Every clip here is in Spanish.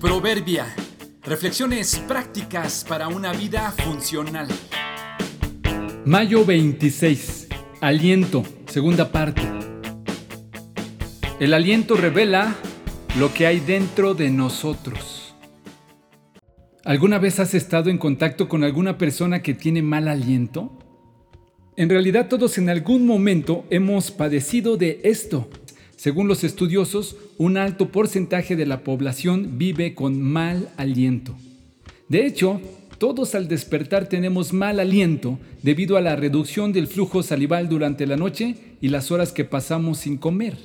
Proverbia. Reflexiones prácticas para una vida funcional. Mayo 26. Aliento. Segunda parte. El aliento revela lo que hay dentro de nosotros. ¿Alguna vez has estado en contacto con alguna persona que tiene mal aliento? En realidad todos en algún momento hemos padecido de esto. Según los estudiosos, un alto porcentaje de la población vive con mal aliento. De hecho, todos al despertar tenemos mal aliento debido a la reducción del flujo salival durante la noche y las horas que pasamos sin comer.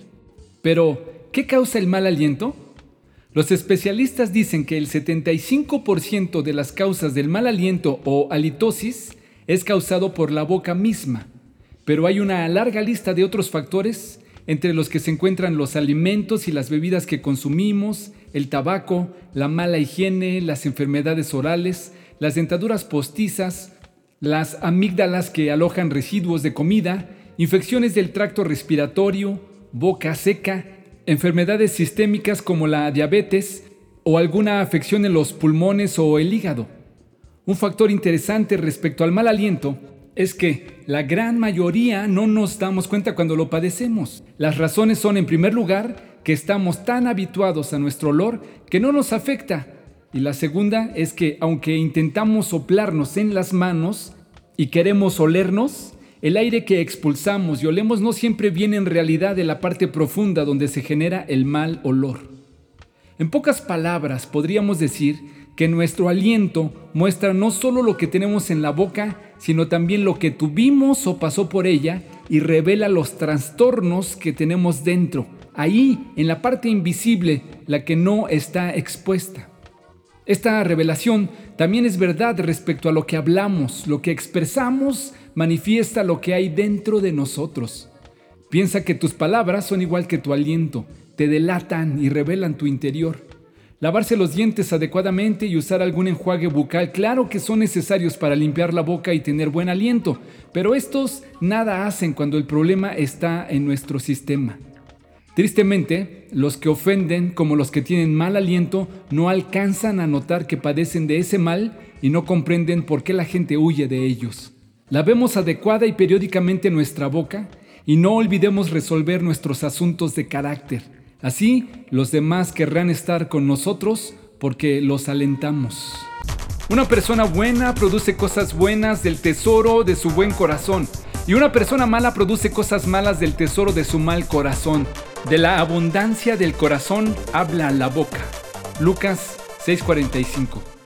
Pero, ¿qué causa el mal aliento? Los especialistas dicen que el 75% de las causas del mal aliento o halitosis es causado por la boca misma, pero hay una larga lista de otros factores entre los que se encuentran los alimentos y las bebidas que consumimos, el tabaco, la mala higiene, las enfermedades orales, las dentaduras postizas, las amígdalas que alojan residuos de comida, infecciones del tracto respiratorio, boca seca, enfermedades sistémicas como la diabetes o alguna afección en los pulmones o el hígado. Un factor interesante respecto al mal aliento es que la gran mayoría no nos damos cuenta cuando lo padecemos. Las razones son, en primer lugar, que estamos tan habituados a nuestro olor que no nos afecta. Y la segunda es que aunque intentamos soplarnos en las manos y queremos olernos, el aire que expulsamos y olemos no siempre viene en realidad de la parte profunda donde se genera el mal olor. En pocas palabras, podríamos decir que nuestro aliento muestra no solo lo que tenemos en la boca, sino también lo que tuvimos o pasó por ella y revela los trastornos que tenemos dentro, ahí, en la parte invisible, la que no está expuesta. Esta revelación también es verdad respecto a lo que hablamos, lo que expresamos manifiesta lo que hay dentro de nosotros. Piensa que tus palabras son igual que tu aliento, te delatan y revelan tu interior. Lavarse los dientes adecuadamente y usar algún enjuague bucal, claro que son necesarios para limpiar la boca y tener buen aliento, pero estos nada hacen cuando el problema está en nuestro sistema. Tristemente, los que ofenden como los que tienen mal aliento no alcanzan a notar que padecen de ese mal y no comprenden por qué la gente huye de ellos. Lavemos adecuada y periódicamente nuestra boca y no olvidemos resolver nuestros asuntos de carácter. Así los demás querrán estar con nosotros porque los alentamos. Una persona buena produce cosas buenas del tesoro de su buen corazón. Y una persona mala produce cosas malas del tesoro de su mal corazón. De la abundancia del corazón habla la boca. Lucas 6:45